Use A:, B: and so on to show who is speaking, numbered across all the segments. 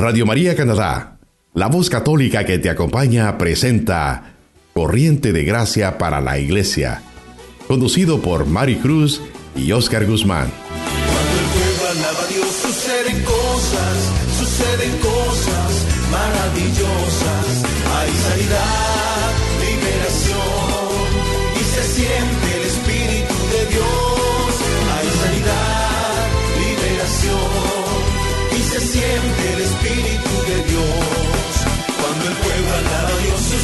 A: Radio María Canadá, la voz católica que te acompaña, presenta Corriente de Gracia para la Iglesia, conducido por Mari Cruz y Oscar Guzmán.
B: Cuando el pueblo alaba a Dios, suceden cosas, suceden cosas maravillosas. Hay sanidad,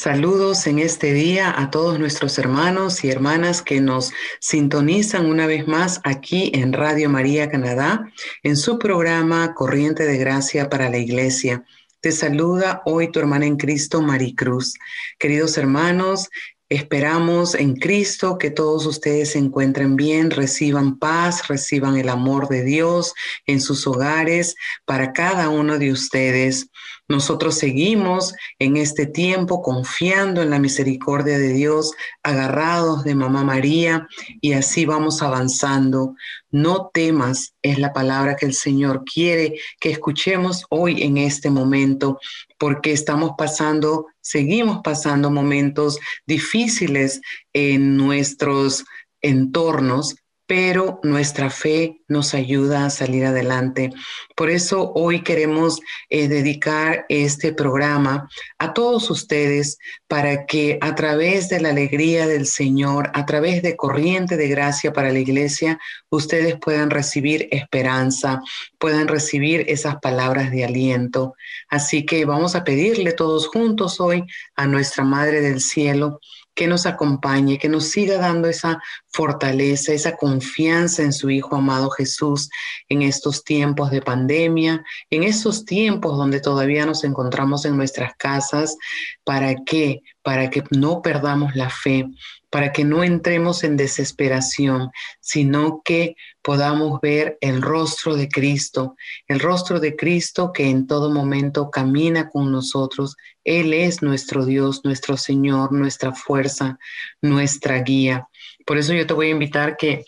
C: Saludos en este día a todos nuestros hermanos y hermanas que nos sintonizan una vez más aquí en Radio María Canadá, en su programa Corriente de Gracia para la Iglesia. Te saluda hoy tu hermana en Cristo, Maricruz. Queridos hermanos, Esperamos en Cristo que todos ustedes se encuentren bien, reciban paz, reciban el amor de Dios en sus hogares para cada uno de ustedes. Nosotros seguimos en este tiempo confiando en la misericordia de Dios, agarrados de Mamá María y así vamos avanzando. No temas es la palabra que el Señor quiere que escuchemos hoy en este momento, porque estamos pasando, seguimos pasando momentos difíciles en nuestros entornos, pero nuestra fe nos ayuda a salir adelante. Por eso hoy queremos eh, dedicar este programa a todos ustedes para que a través de la alegría del Señor, a través de corriente de gracia para la iglesia, ustedes puedan recibir esperanza, puedan recibir esas palabras de aliento. Así que vamos a pedirle todos juntos hoy a nuestra Madre del Cielo que nos acompañe, que nos siga dando esa fortaleza, esa confianza en su Hijo amado Jesús en estos tiempos de pandemia, en estos tiempos donde todavía nos encontramos en nuestras casas. ¿Para qué? Para que no perdamos la fe, para que no entremos en desesperación, sino que podamos ver el rostro de Cristo, el rostro de Cristo que en todo momento camina con nosotros. Él es nuestro Dios, nuestro Señor, nuestra fuerza, nuestra guía. Por eso yo te voy a invitar que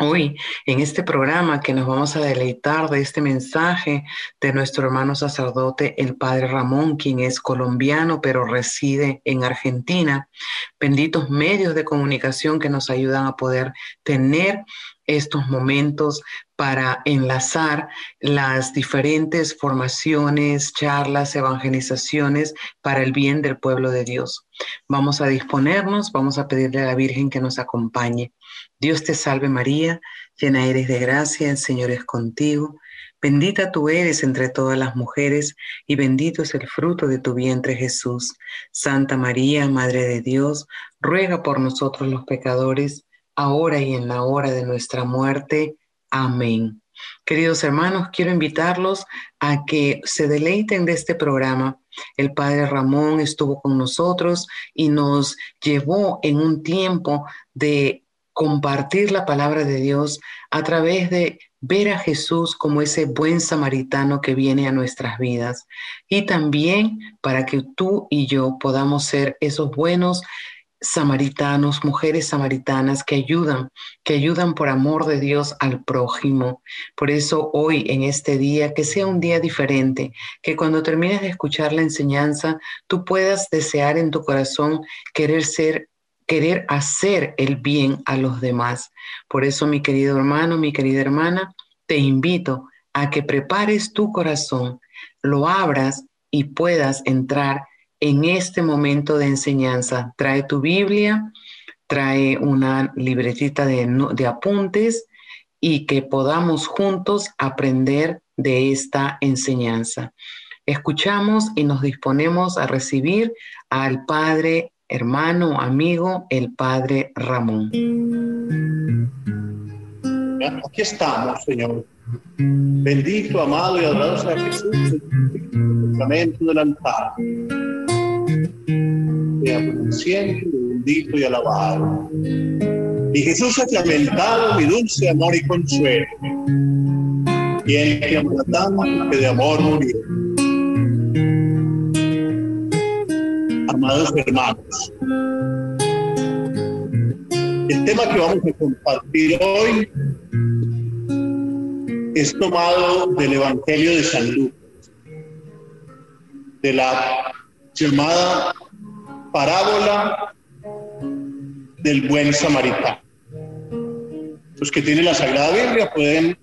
C: Hoy, en este programa que nos vamos a deleitar de este mensaje de nuestro hermano sacerdote, el padre Ramón, quien es colombiano pero reside en Argentina, benditos medios de comunicación que nos ayudan a poder tener estos momentos para enlazar las diferentes formaciones, charlas, evangelizaciones para el bien del pueblo de Dios. Vamos a disponernos, vamos a pedirle a la Virgen que nos acompañe. Dios te salve María, llena eres de gracia, el Señor es contigo. Bendita tú eres entre todas las mujeres y bendito es el fruto de tu vientre Jesús. Santa María, Madre de Dios, ruega por nosotros los pecadores ahora y en la hora de nuestra muerte. Amén. Queridos hermanos, quiero invitarlos a que se deleiten de este programa. El Padre Ramón estuvo con nosotros y nos llevó en un tiempo de compartir la palabra de Dios a través de ver a Jesús como ese buen samaritano que viene a nuestras vidas y también para que tú y yo podamos ser esos buenos samaritanos, mujeres samaritanas que ayudan, que ayudan por amor de Dios al prójimo. Por eso hoy, en este día, que sea un día diferente, que cuando termines de escuchar la enseñanza, tú puedas desear en tu corazón querer ser querer hacer el bien a los demás. Por eso, mi querido hermano, mi querida hermana, te invito a que prepares tu corazón, lo abras y puedas entrar en este momento de enseñanza. Trae tu Biblia, trae una libretita de, apuntes y que podamos juntos aprender de esta enseñanza. Escuchamos y nos disponemos a recibir al Padre hermano, amigo, el Padre Ramón.
D: Aquí estamos, Señor. Bendito, amado y adorado sea Jesús, el sacramento del altar. Sea siempre bendito y alabado. Y Jesús sacramentado, mi dulce amor y consuelo. El que tanto que de amor murió. Amados hermanos, el tema que vamos a compartir hoy es tomado del Evangelio de San Lucas, de la llamada parábola del buen samaritano. Los que tienen la Sagrada Biblia pueden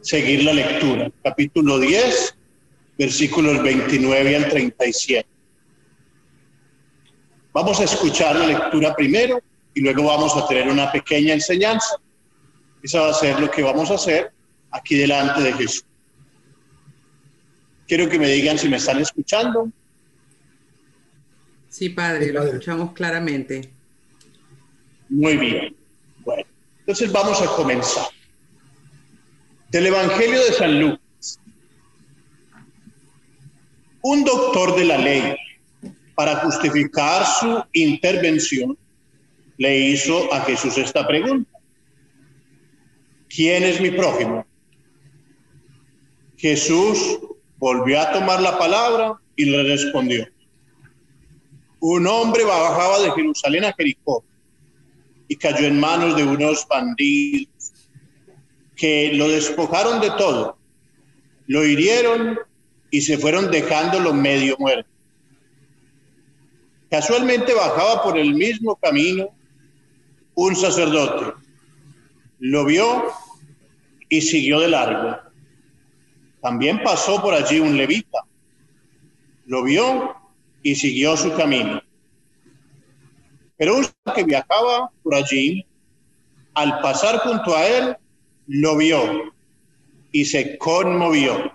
D: seguir la lectura. Capítulo 10, versículos 29 al 37. Vamos a escuchar la lectura primero y luego vamos a tener una pequeña enseñanza. Esa va a ser lo que vamos a hacer aquí delante de Jesús. Quiero que me digan si me están escuchando.
C: Sí, padre, lo escuchamos claramente.
D: Muy bien. Bueno, entonces vamos a comenzar. Del Evangelio de San Lucas. Un doctor de la ley, para justificar su intervención, le hizo a Jesús esta pregunta. ¿Quién es mi prójimo? Jesús volvió a tomar la palabra y le respondió. Un hombre bajaba de Jerusalén a Jericó y cayó en manos de unos bandidos que lo despojaron de todo, lo hirieron y se fueron dejándolo medio muerto. Casualmente bajaba por el mismo camino un sacerdote, lo vio y siguió de largo. También pasó por allí un levita, lo vio y siguió su camino. Pero un que viajaba por allí, al pasar junto a él, lo vio y se conmovió.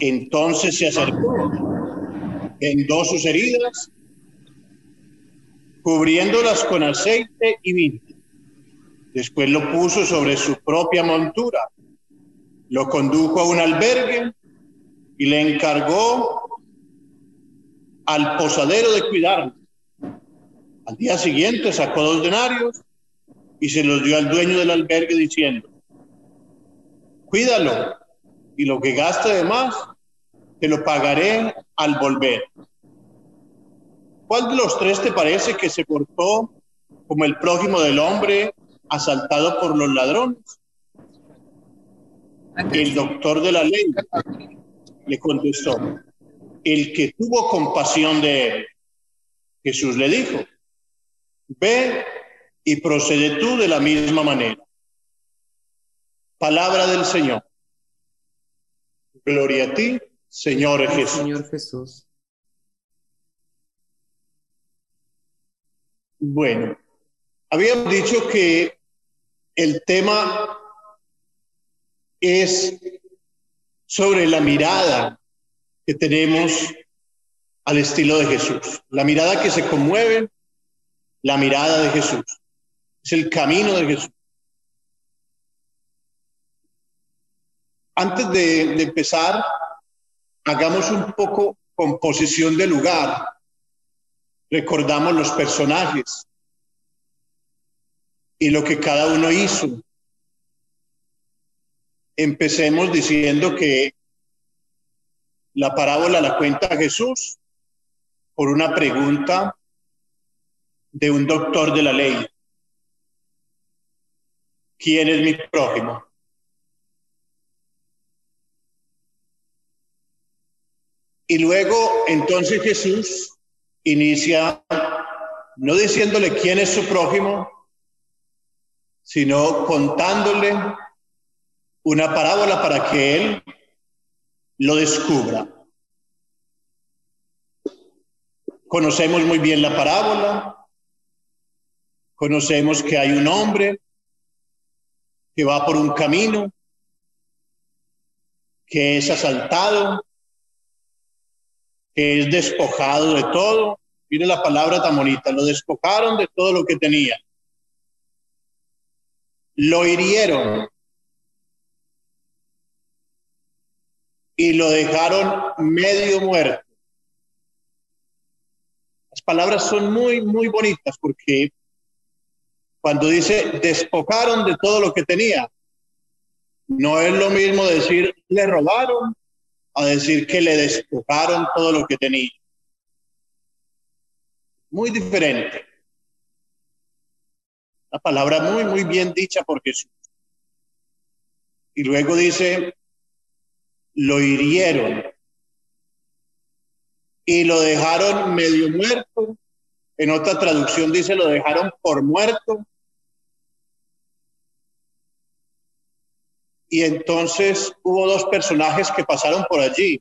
D: Entonces se acercó, vendó sus heridas, cubriéndolas con aceite y vino. Después lo puso sobre su propia montura, lo condujo a un albergue y le encargó al posadero de cuidarlo. Al día siguiente sacó dos denarios y se los dio al dueño del albergue diciendo, cuídalo y lo que gaste de más, te lo pagaré al volver. ¿Cuál de los tres te parece que se portó como el prójimo del hombre asaltado por los ladrones? El doctor de la ley le contestó, el que tuvo compasión de él. Jesús le dijo, ve y procede tú de la misma manera. Palabra del Señor. Gloria a ti, Señor Jesús.
C: Señor Jesús.
D: Bueno, habíamos dicho que el tema es sobre la mirada que tenemos al estilo de Jesús, la mirada que se conmueve, la mirada de Jesús, es el camino de Jesús. Antes de, de empezar, hagamos un poco composición de lugar recordamos los personajes y lo que cada uno hizo. Empecemos diciendo que la parábola la cuenta Jesús por una pregunta de un doctor de la ley. ¿Quién es mi prójimo? Y luego entonces Jesús inicia no diciéndole quién es su prójimo, sino contándole una parábola para que él lo descubra. Conocemos muy bien la parábola, conocemos que hay un hombre que va por un camino, que es asaltado, que es despojado de todo Mire la palabra tan lo despojaron de todo lo que tenía. Lo hirieron y lo dejaron medio muerto. Las palabras son muy, muy bonitas porque cuando dice despojaron de todo lo que tenía, no es lo mismo decir le robaron a decir que le despojaron todo lo que tenía. Muy diferente. La palabra muy, muy bien dicha por Jesús. Y luego dice, lo hirieron y lo dejaron medio muerto. En otra traducción dice, lo dejaron por muerto. Y entonces hubo dos personajes que pasaron por allí.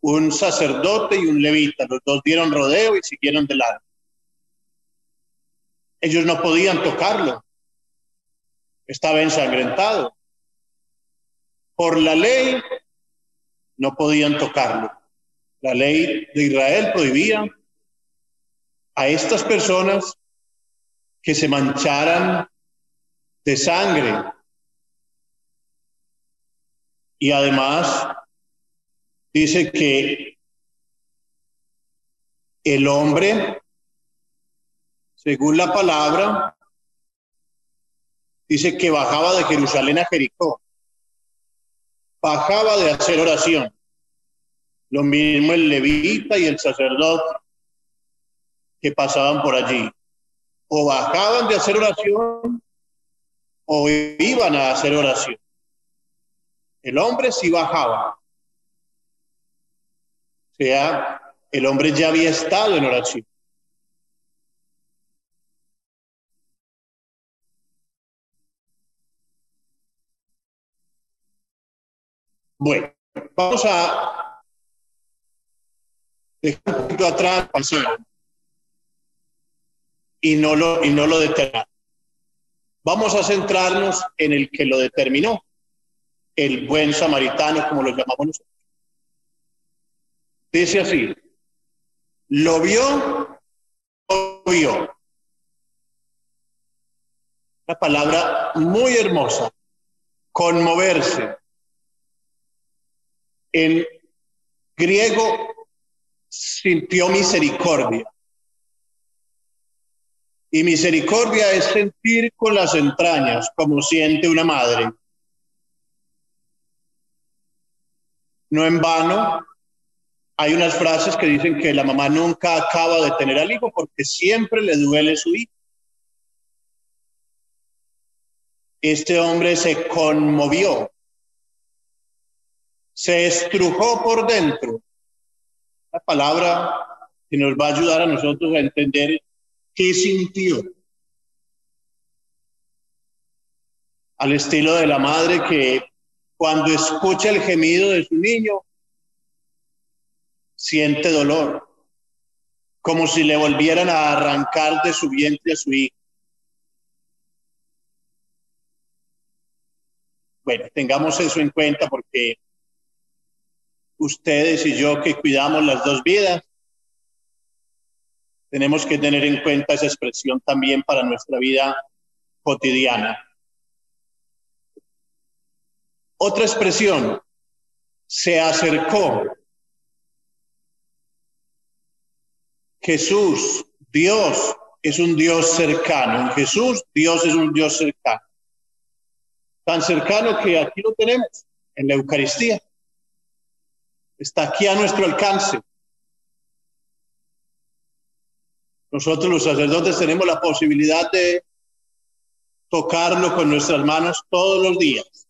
D: Un sacerdote y un levita. Los dos dieron rodeo y siguieron de lado. Ellos no podían tocarlo. Estaba ensangrentado. Por la ley no podían tocarlo. La ley de Israel prohibía a estas personas que se mancharan de sangre. Y además dice que el hombre, según la palabra, dice que bajaba de Jerusalén a Jericó. Bajaba de hacer oración. Lo mismo el levita y el sacerdote que pasaban por allí. O bajaban de hacer oración o iban a hacer oración. El hombre sí bajaba. O sea, el hombre ya había estado en oración. Bueno, vamos a dejar un poquito atrás y no lo, y no lo detener. Vamos a centrarnos en el que lo determinó, el buen samaritano, como lo llamamos nosotros. Dice así, lo vio, lo vio. Una palabra muy hermosa, conmoverse. En griego sintió misericordia. Y misericordia es sentir con las entrañas como siente una madre. No en vano, hay unas frases que dicen que la mamá nunca acaba de tener al hijo porque siempre le duele su hijo. Este hombre se conmovió, se estrujó por dentro. La palabra que nos va a ayudar a nosotros a entender ¿Qué sintió? Al estilo de la madre que cuando escucha el gemido de su niño, siente dolor, como si le volvieran a arrancar de su vientre a su hijo. Bueno, tengamos eso en cuenta porque ustedes y yo que cuidamos las dos vidas, tenemos que tener en cuenta esa expresión también para nuestra vida cotidiana. Otra expresión, se acercó. Jesús, Dios, es un Dios cercano. Jesús, Dios es un Dios cercano. Tan cercano que aquí lo tenemos, en la Eucaristía. Está aquí a nuestro alcance. Nosotros los sacerdotes tenemos la posibilidad de tocarlo con nuestras manos todos los días.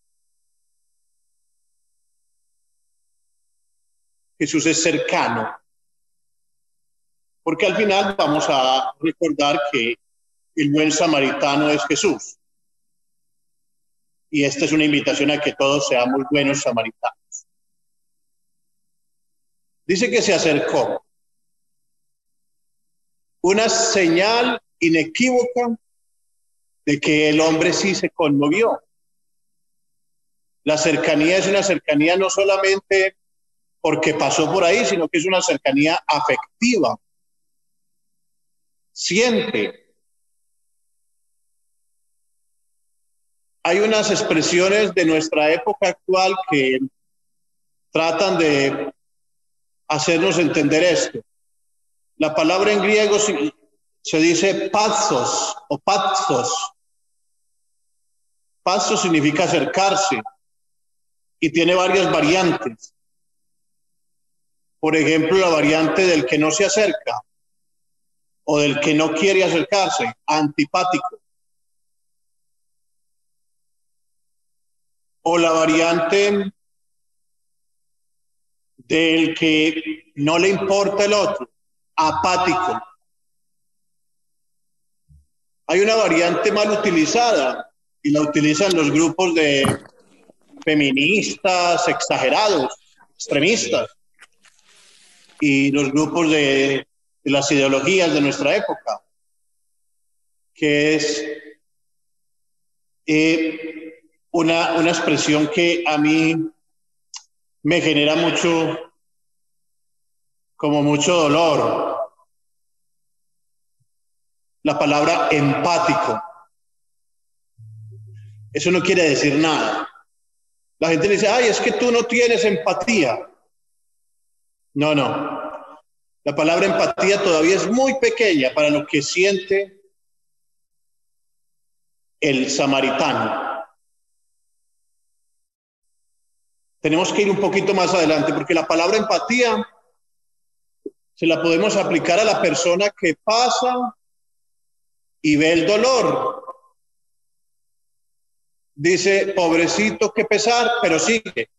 D: Jesús es cercano. Porque al final vamos a recordar que el buen samaritano es Jesús. Y esta es una invitación a que todos seamos buenos samaritanos. Dice que se acercó una señal inequívoca de que el hombre sí se conmovió. La cercanía es una cercanía no solamente porque pasó por ahí, sino que es una cercanía afectiva. Siente. Hay unas expresiones de nuestra época actual que tratan de hacernos entender esto. La palabra en griego se, dice pathos o pathos. Pathos significa acercarse y tiene varias variantes. Por ejemplo, la variante del que no se acerca o del que no quiere acercarse, antipático. O la variante del que no le importa el otro, apático. Hay una variante mal utilizada y la utilizan los grupos de feministas exagerados, extremistas, y los grupos de, las ideologías de nuestra época, que es eh, una, una expresión que a mí me genera mucho, como mucho dolor. La palabra empático. Eso no quiere decir nada. La gente dice, ay, es que tú no tienes empatía. No, no. La palabra empatía todavía es muy pequeña para lo que siente el samaritano. Tenemos que ir un poquito más adelante, porque la palabra empatía se la podemos aplicar a la persona que pasa y ve el dolor. Dice, pobrecito, qué pesar, pero sigue.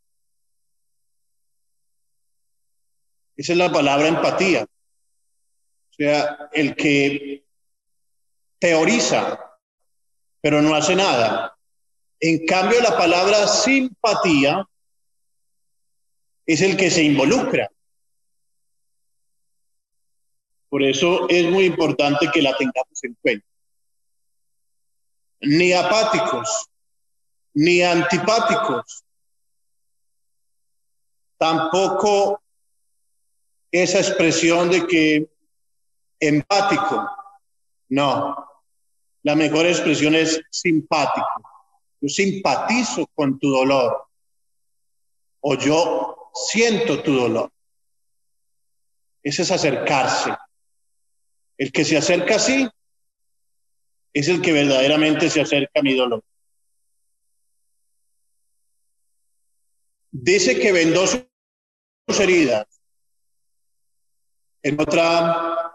D: Esa es la palabra empatía. O sea, el que teoriza, pero no hace nada. En cambio, la palabra simpatía es el que se involucra. Por eso es muy importante que la tengamos en cuenta. Ni apáticos, ni antipáticos. Tampoco esa expresión de que empático. No, la mejor expresión es simpático. Yo simpatizo con tu dolor. O yo siento tu dolor. Ese es acercarse. El que se acerca así es el que verdaderamente se acerca a mi dolor. Dice que vendó sus heridas. En otra,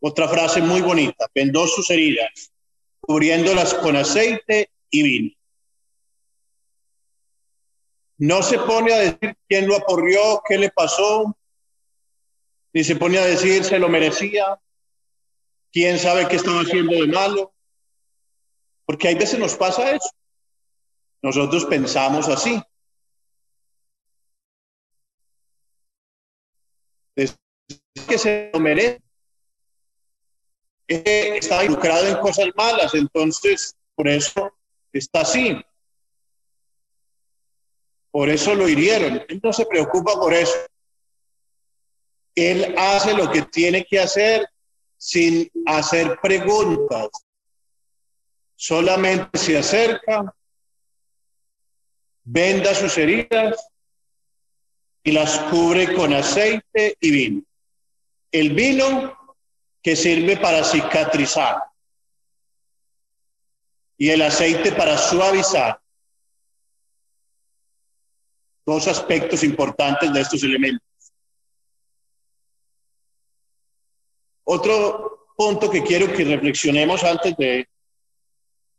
D: otra frase muy bonita, vendó sus heridas, cubriéndolas con aceite y vino. No se pone a decir quién lo aporrió, qué le pasó, ni se pone a decir se lo merecía, quién sabe qué estaba haciendo de malo, porque hay veces nos pasa eso. Nosotros pensamos así. Es que se lo merece. Está involucrado en cosas malas, entonces por eso está así. Por eso lo hirieron. Él no se preocupa por eso. Él hace lo que tiene que hacer sin hacer preguntas. Solamente se acerca, venda sus heridas y las cubre con aceite y vino. El vino que sirve para cicatrizar y el aceite para suavizar dos aspectos importantes de estos elementos. Otro punto que quiero que reflexionemos antes de,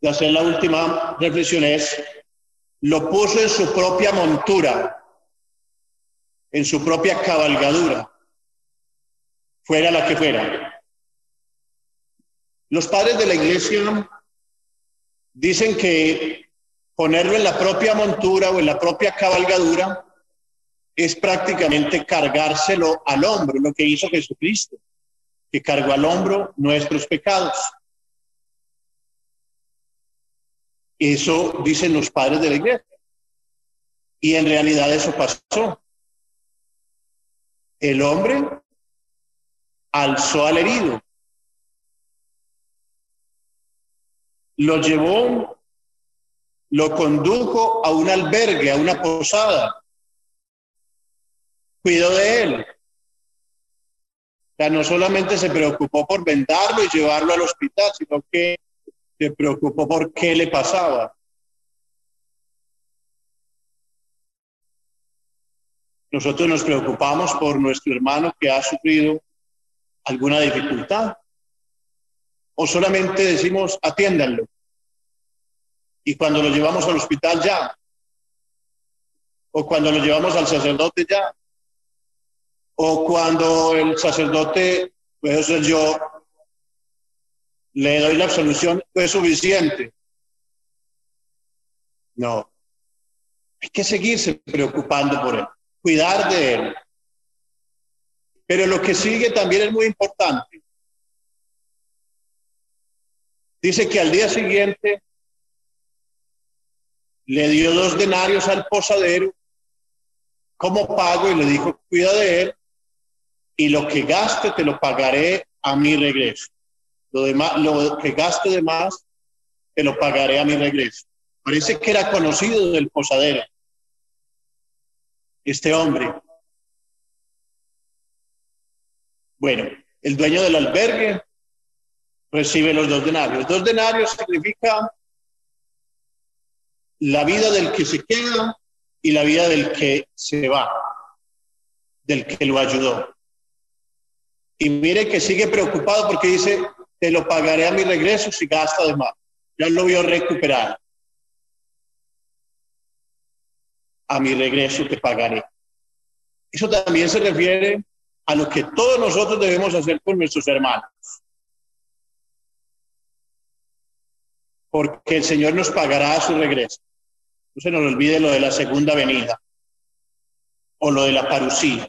D: hacer la última reflexión es, lo puso en su propia montura, en su propia cabalgadura, fuera la que fuera. Los padres de la iglesia dicen que ponerlo en la propia montura o en la propia cabalgadura es prácticamente cargárselo al hombro, lo que hizo Jesucristo, que cargó al hombro nuestros pecados. Eso dicen los padres de la iglesia. Y en realidad eso pasó. el hombre alzó al herido, lo llevó, lo condujo a un albergue, a una posada, cuidó de él. O sea, no solamente se preocupó por vendarlo y llevarlo al hospital, sino que se preocupó por qué le pasaba. Nosotros nos preocupamos por nuestro hermano que ha sufrido alguna dificultad. O solamente decimos, atiéndanlo. Y cuando lo llevamos al hospital ya. O cuando lo llevamos al sacerdote ya. O cuando el sacerdote, puede ser yo, le doy la absolución, es suficiente. No. Hay que seguirse preocupando por él cuidar de él. Pero lo que sigue también es muy importante. Dice que al día siguiente le dio dos denarios al posadero como pago y le dijo, cuida de él y lo que gaste te lo pagaré a mi regreso. Lo, demás, lo que gaste de más te lo pagaré a mi regreso. Parece que era conocido del posadero este hombre. Bueno, el dueño del albergue recibe los dos denarios. Dos denarios significa la vida del que se queda y la vida del que se va, del que lo ayudó. Y mire que sigue preocupado porque dice, te lo pagaré a mi regreso si gasta de más. Ya lo vio recuperar. a mi regreso te pagaré. Eso también se refiere a lo que todos nosotros debemos hacer con nuestros hermanos. Porque el Señor nos pagará a su regreso. No se nos olvide lo de la segunda venida o lo de la parucía.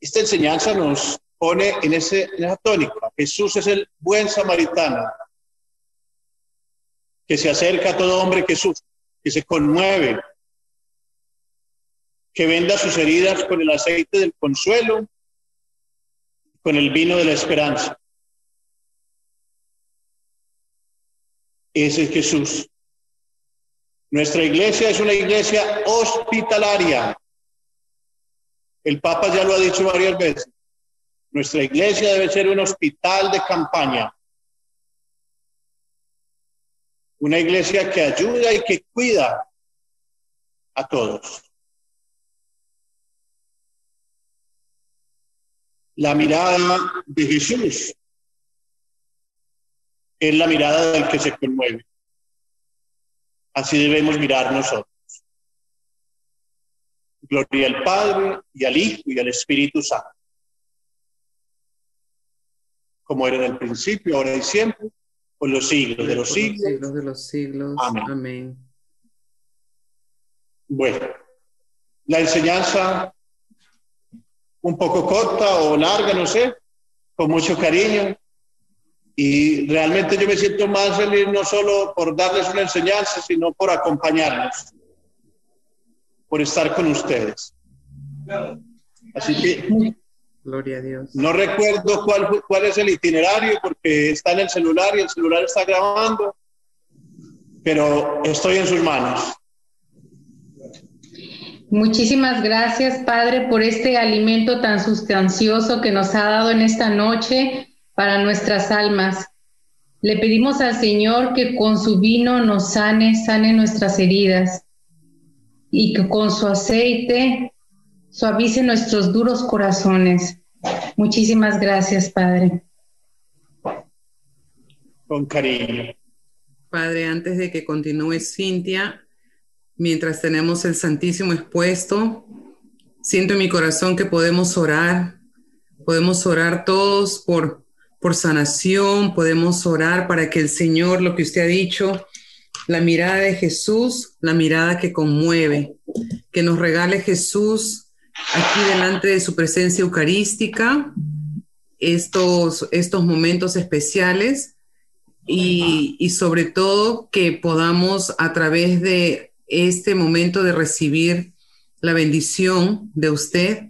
D: Esta enseñanza nos pone en, ese, en esa tónica. Jesús es el buen samaritano que se acerca a todo hombre que sufre, que se conmueve, que venda sus heridas con el aceite del consuelo, con el vino de la esperanza. Ese es Jesús. Nuestra iglesia es una iglesia hospitalaria. El Papa ya lo ha dicho varias veces. Nuestra iglesia debe ser un hospital de campaña una iglesia que ayuda y que cuida a todos. La mirada de Jesús es la mirada del que se conmueve. Así debemos mirar nosotros. Gloria al Padre y al Hijo y al Espíritu Santo. Como era en el principio, ahora y siempre por los siglos de los siglos.
C: siglos de los siglos. Amén.
D: Bueno, la enseñanza un poco corta o larga, no sé, con mucho cariño. Y realmente yo me siento más feliz no solo por darles una enseñanza, sino por acompañarlos, por estar con ustedes. Así que
C: Gloria a Dios.
D: No recuerdo cuál, cuál es el itinerario porque está en el celular y el celular está grabando, pero estoy en sus manos.
E: Muchísimas gracias, Padre, por este alimento tan sustancioso que nos ha dado en esta noche para nuestras almas. Le pedimos al Señor que con su vino nos sane, sane nuestras heridas y que con su aceite suavice nuestros duros corazones. Muchísimas gracias, Padre.
D: Con cariño.
C: Padre, antes de que continúe Cintia, mientras tenemos el Santísimo expuesto, siento en mi corazón que podemos orar, podemos orar todos por, por sanación, podemos orar para que el Señor, lo que usted ha dicho, la mirada de Jesús, la mirada que conmueve, que nos regale Jesús aquí delante de su presencia eucarística, estos, estos momentos especiales y, y sobre todo que podamos a través de este momento de recibir la bendición de usted,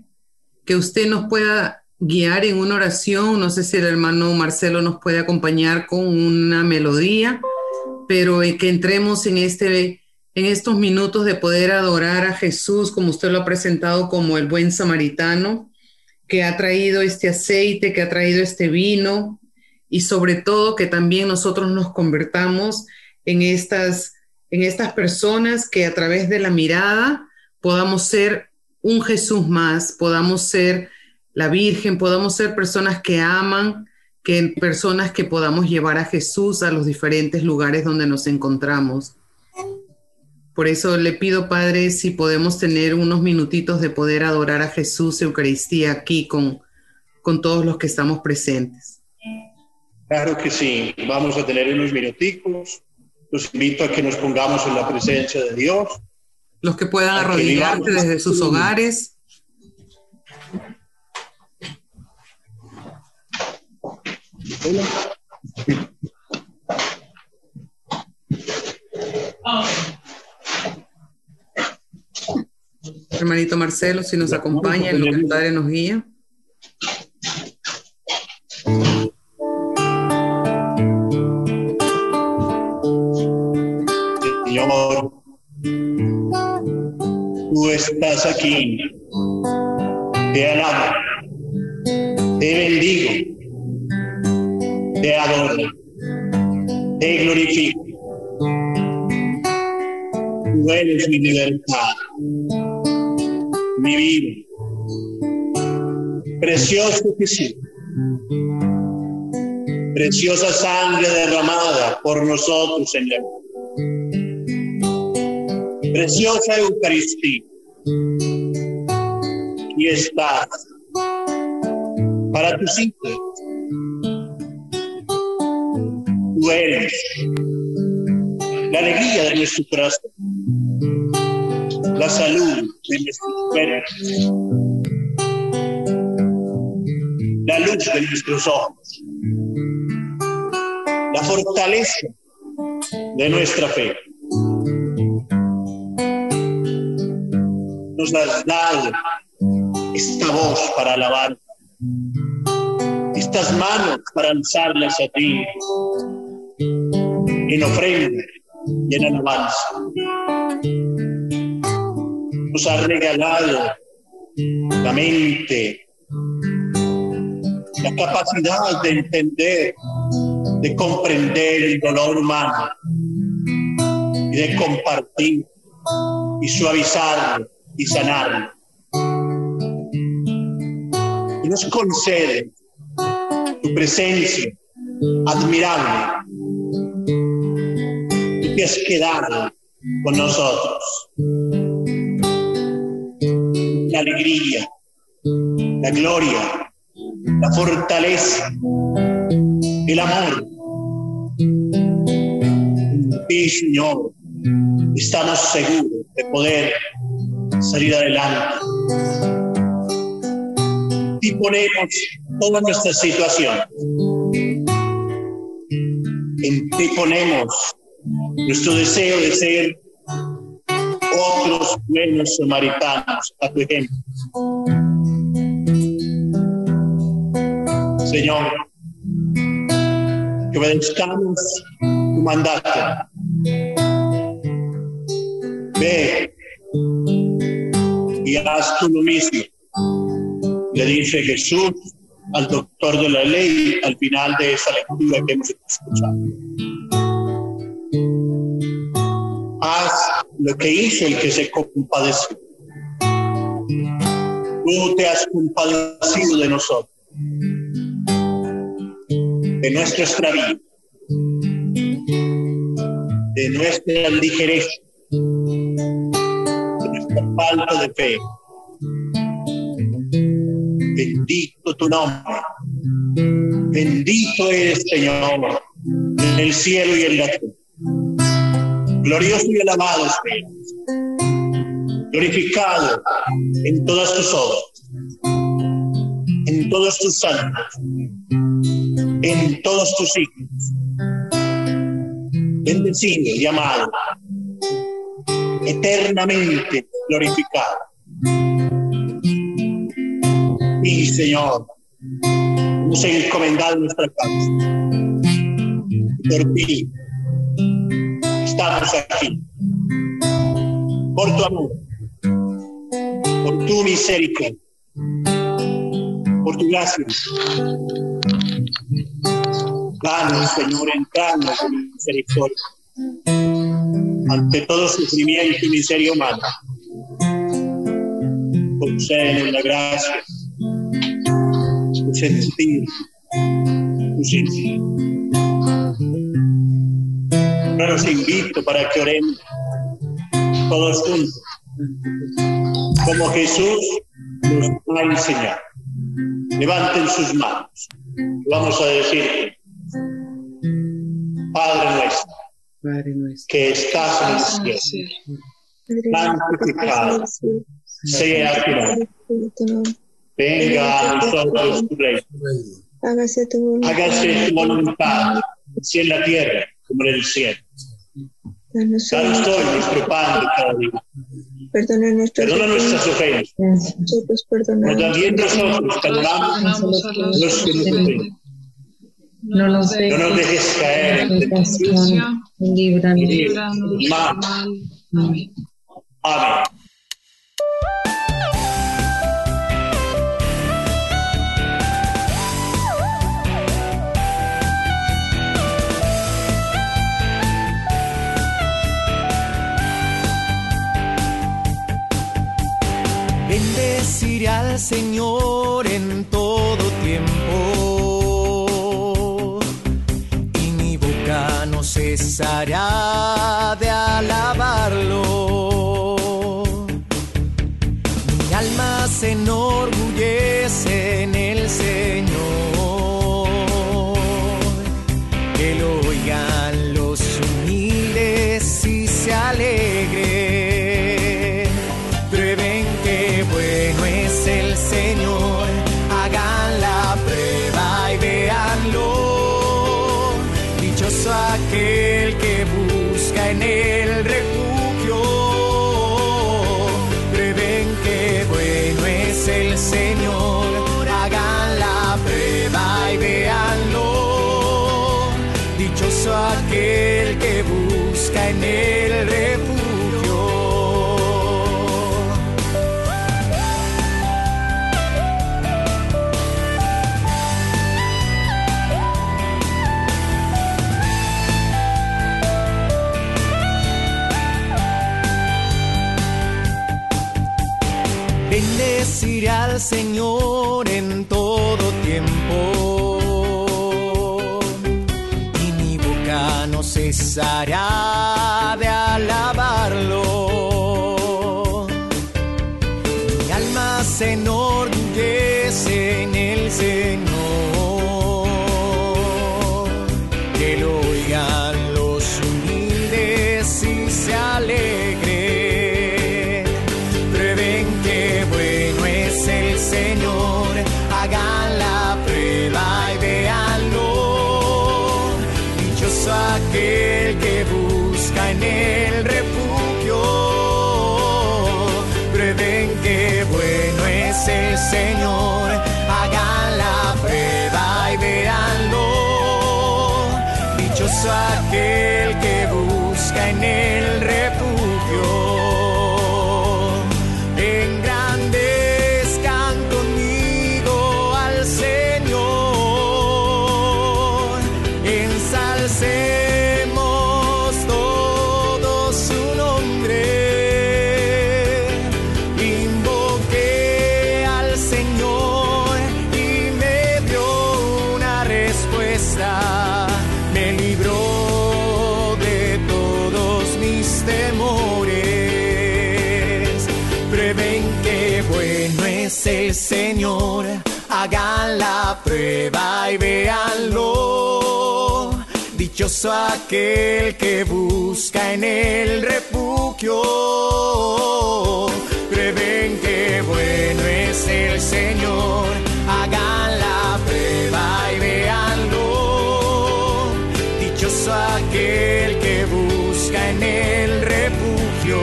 C: que usted nos pueda guiar en una oración. No sé si el hermano Marcelo nos puede acompañar con una melodía, pero que entremos en este en estos minutos de poder adorar a Jesús como usted lo ha presentado como el buen samaritano, que ha traído este aceite, que ha traído este vino y sobre todo que también nosotros nos convertamos en estas, en estas personas que a través de la mirada podamos ser un Jesús más, podamos ser la Virgen, podamos ser personas que aman, que personas que podamos llevar a Jesús a los diferentes lugares donde nos encontramos. Por eso le pido, Padre, si podemos tener unos minutitos de poder adorar a Jesús Eucaristía aquí con, con todos los que estamos presentes.
D: Claro que sí, vamos a tener unos minuticos. Los invito a que nos pongamos en la presencia de Dios.
C: Los que puedan arrodillarse desde sus hogares. Hermanito Marcelo, si nos acompaña en lo que el Padre nos guía.
D: Señor, tú estás aquí. Te alabo, te bendigo, mi libertad mi vida. Precioso Jesús. Preciosa sangre derramada por nosotros, Señor. Preciosa Eucaristía. Y estás para tus hijos. Tú eres la alegría de nuestro corazón la salud de nuestros cuerpos, la luz de nuestros ojos, la fortaleza de nuestra fe. Nos has dado esta voz para alabar, estas manos para alzarlas a ti. En ofrenda y en alabanza nos ha regalado la mente, la capacidad de entender, de comprender el dolor humano y de compartir y suavizarlo y sanarlo. Y nos concede tu presencia admirable. Tú te has quedado con nosotros la alegría, la gloria, la fortaleza, el amor. Y Señor, estamos seguros de poder salir adelante. Y ponemos toda nuestra situación. En ti ponemos nuestro deseo de ser otros buenos samaritanos a tu ejemplo. Señor, que obedezcamos tu mandato. Ve y haz tú lo mismo. Le dice Jesús al doctor de la ley al final de esa lectura que hemos escuchado. Haz lo que hizo el que se compadeció. Tú te has compadecido de nosotros, de nuestro extravío, de nuestra ligereza, de nuestra falta de fe. Bendito tu nombre. Bendito eres, Señor, en el cielo y en la tierra glorioso y alabado glorificado en todas tus obras, en todos tus santos, en todos tus hijos, bendecido y amado, eternamente glorificado. Y Señor, hemos encomendado nuestra casa. Por ti estamos aquí. Por tu amor, por tu misericordia, por tu gracia. Danos, Señor, entrando con misericordia ante todo sufrimiento y miseria humana. Concédenos la gracia, tu sentir, tu sentir. Los invito para que oremos todos juntos, como Jesús nos ha enseñado. Levanten sus manos. Vamos a decir, Padre nuestro
C: Padre nuestro,
D: que estás en el cielo, santificado sea tu nombre. Venga a nosotros tu reino.
F: Hágase tu voluntad.
D: Hágase tu voluntad, así en la tierra como en el cielo.
F: Danos hoy
D: Danos hoy nuestro pan de cada día.
F: Perdona nuestros
D: Perdona nuestras ofensas,
F: nosotros
D: como
F: perdonamos.
D: también nosotros perdonamos a los que nos ofenden.
E: No nos
D: No
E: dejes
D: nos dejes caer en tentación.
E: líbranos del
D: mal.
E: Amén.
G: Bendeciré al Señor en todo tiempo y mi boca no cesará de alabarlo. En el Señor en todo tiempo. Y mi boca no cesará Dichoso aquel que busca en el refugio. Prueba y véanlo. Dichoso aquel que busca en el refugio. Prueben que bueno es el Señor. Hagan la prueba y véanlo. Dichoso aquel que busca en el refugio.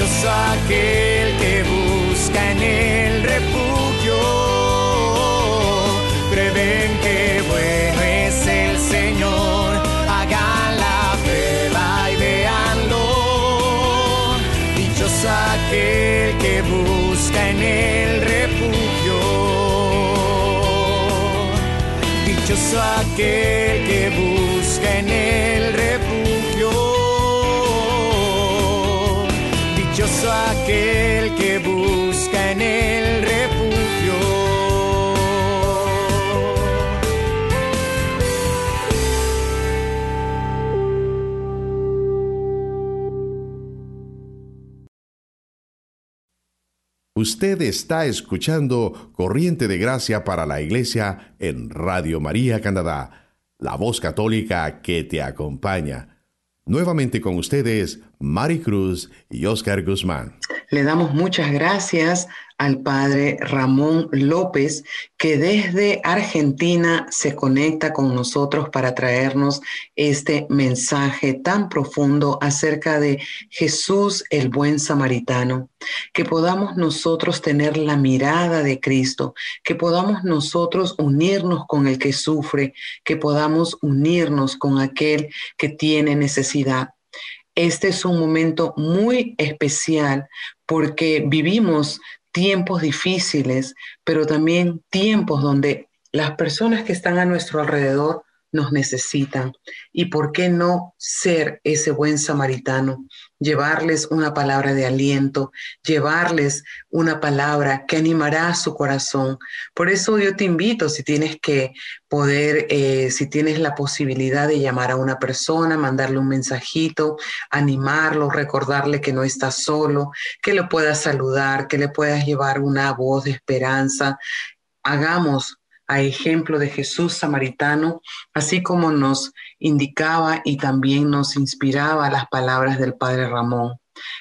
G: Aquel que busca en el refugio. Prueben que bueno es el Señor, hagan la prueba y véanlo. Dichoso aquel que busca en el refugio. Dichoso aquel que busca en el aquel que busca en el refugio.
A: Usted está escuchando Corriente de Gracia para la Iglesia en Radio María Canadá, la voz católica que te acompaña. Nuevamente con ustedes, Mari Cruz y Oscar Guzmán.
C: Le damos muchas gracias al padre Ramón López, que desde Argentina se conecta con nosotros para traernos este mensaje tan profundo acerca de Jesús el buen samaritano, que podamos nosotros tener la mirada de Cristo, que podamos nosotros unirnos con el que sufre, que podamos unirnos con aquel que tiene necesidad. Este es un momento muy especial porque vivimos tiempos difíciles, pero también tiempos donde las personas que están a nuestro alrededor nos necesitan. ¿Y por qué no ser ese buen samaritano? Llevarles una palabra de aliento, llevarles una palabra que animará su corazón. Por eso yo te invito, si tienes que poder, eh, si tienes la posibilidad de llamar a una persona, mandarle un mensajito, animarlo, recordarle que no está solo, que le puedas saludar, que le puedas llevar una voz de esperanza. Hagamos a ejemplo de Jesús samaritano, así como nos indicaba y también nos inspiraba las palabras del Padre Ramón.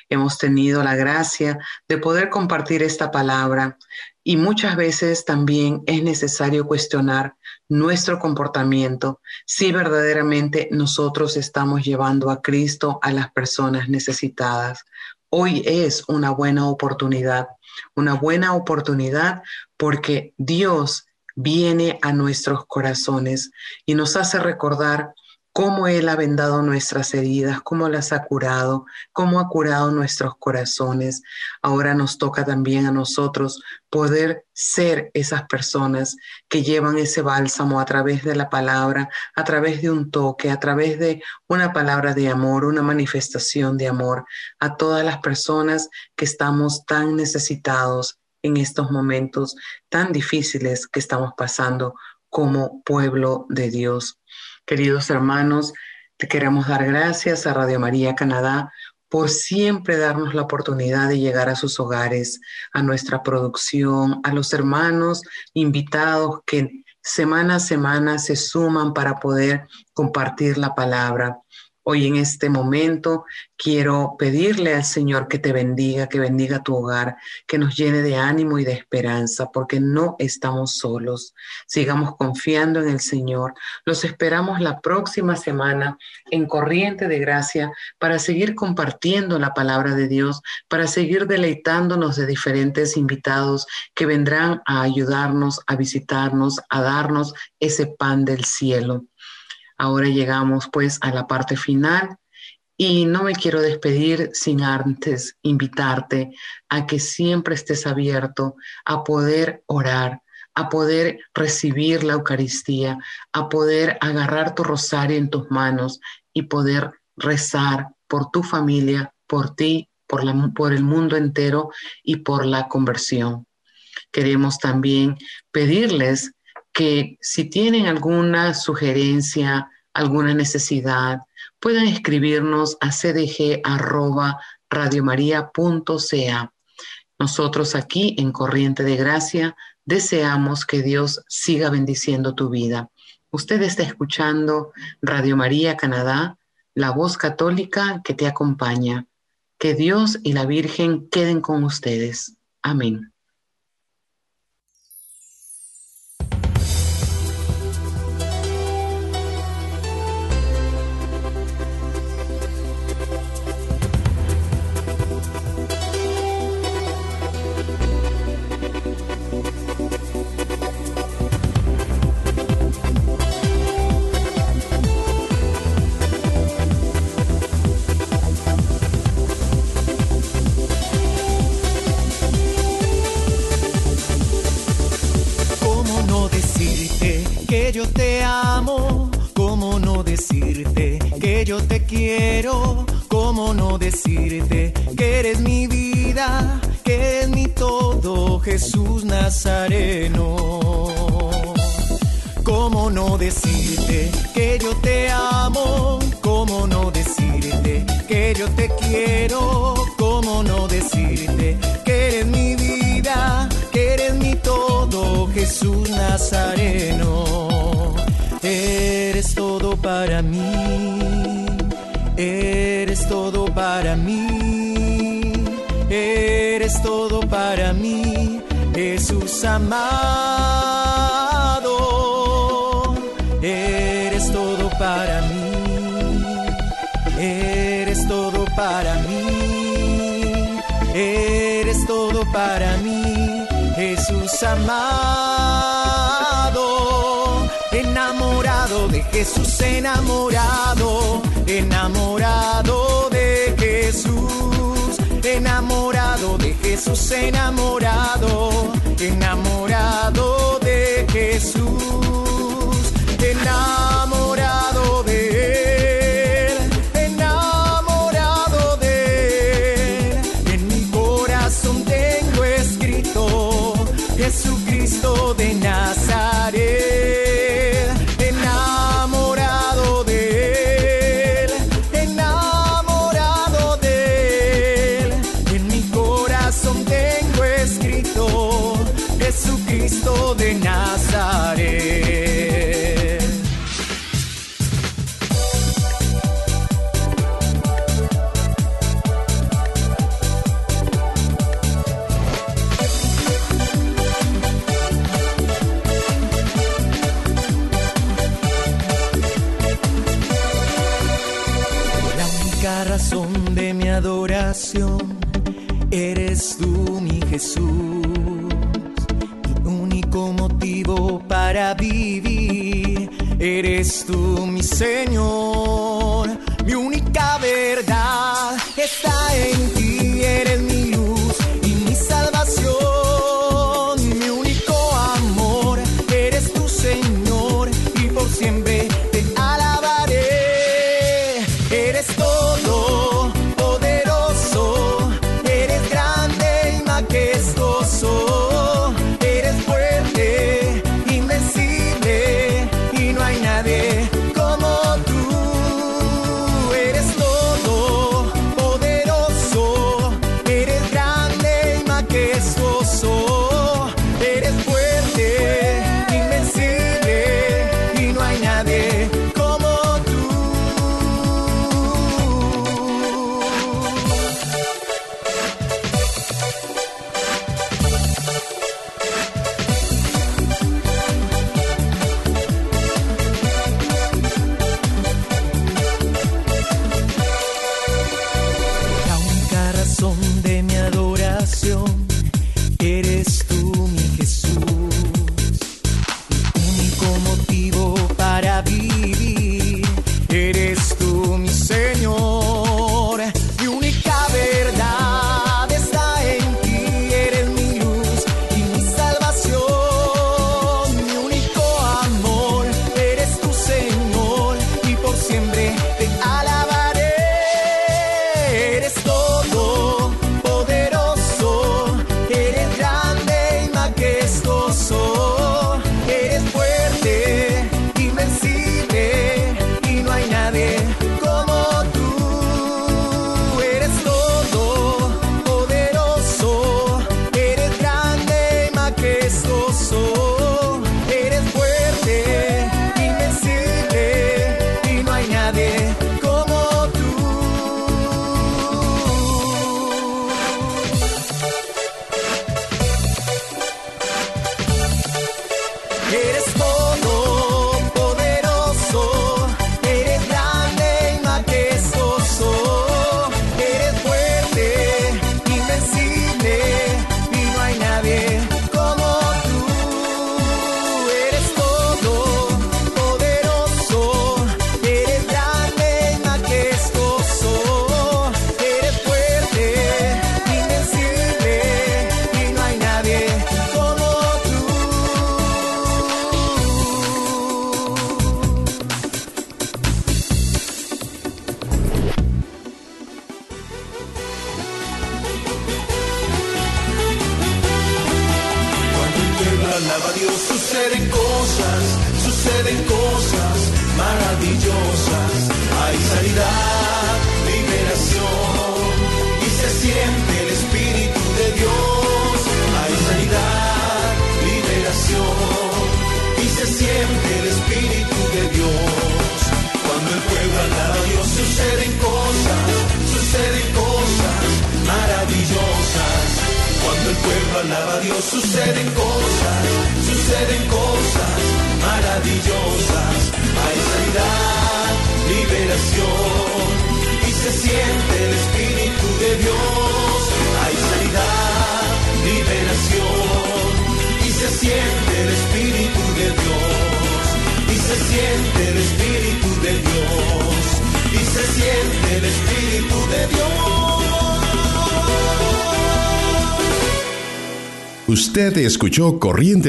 C: Hemos tenido la gracia de poder compartir esta palabra y muchas veces también es necesario cuestionar nuestro comportamiento si verdaderamente nosotros estamos llevando a Cristo a las personas necesitadas. Hoy es una buena oportunidad, una buena oportunidad porque Dios viene a nuestros corazones y nos hace recordar cómo Él ha vendado nuestras heridas, cómo las ha curado, cómo ha curado nuestros corazones. Ahora nos toca también a nosotros poder ser esas personas que llevan ese bálsamo a través de la palabra, a través de un toque, a través de una palabra de amor, una manifestación de amor a todas las personas que estamos tan necesitados en estos momentos tan difíciles que estamos pasando como pueblo de Dios. Queridos hermanos, te queremos dar gracias a Radio María Canadá por siempre darnos la oportunidad de llegar a sus hogares, a nuestra producción, a los hermanos invitados que semana a semana se suman para poder compartir la palabra. Hoy en este momento quiero pedirle al Señor que te bendiga, que bendiga tu hogar, que nos llene de ánimo y de esperanza, porque no estamos solos. Sigamos confiando en el Señor. Los esperamos la próxima semana en Corriente de Gracia para seguir compartiendo la palabra de Dios, para seguir deleitándonos de diferentes invitados que vendrán a ayudarnos, a visitarnos, a darnos ese pan del cielo. Ahora llegamos pues a la parte final y no me quiero despedir sin antes invitarte a que siempre estés abierto a poder orar, a poder recibir la Eucaristía, a poder agarrar tu rosario en tus manos y poder rezar por tu familia, por ti, por, por el mundo entero y por la conversión. Queremos también pedirles que si tienen alguna sugerencia, alguna necesidad, puedan escribirnos a cdg.radiomaria.ca. Nosotros aquí en Corriente de Gracia deseamos que Dios siga bendiciendo tu vida. Usted está escuchando Radio María Canadá, la voz católica que te acompaña. Que Dios y la Virgen queden con ustedes. Amén.
G: Nazareno? ¿Cómo no decirte que yo te amo? ¿Cómo no decirte que yo te quiero? ¿Cómo no decirte que eres mi vida, que eres mi todo, Jesús Nazareno? Eres todo para mí, eres todo para mí, eres todo para mí, Amado, eres todo para mí, eres todo para mí, eres todo para mí, Jesús amado, enamorado de Jesús, enamorado, enamorado de Jesús, enamorado de Jesús, enamorado, enamorado de Jesús, eres tú, mi Jesús. Mi único motivo para vivir eres tú, mi Señor.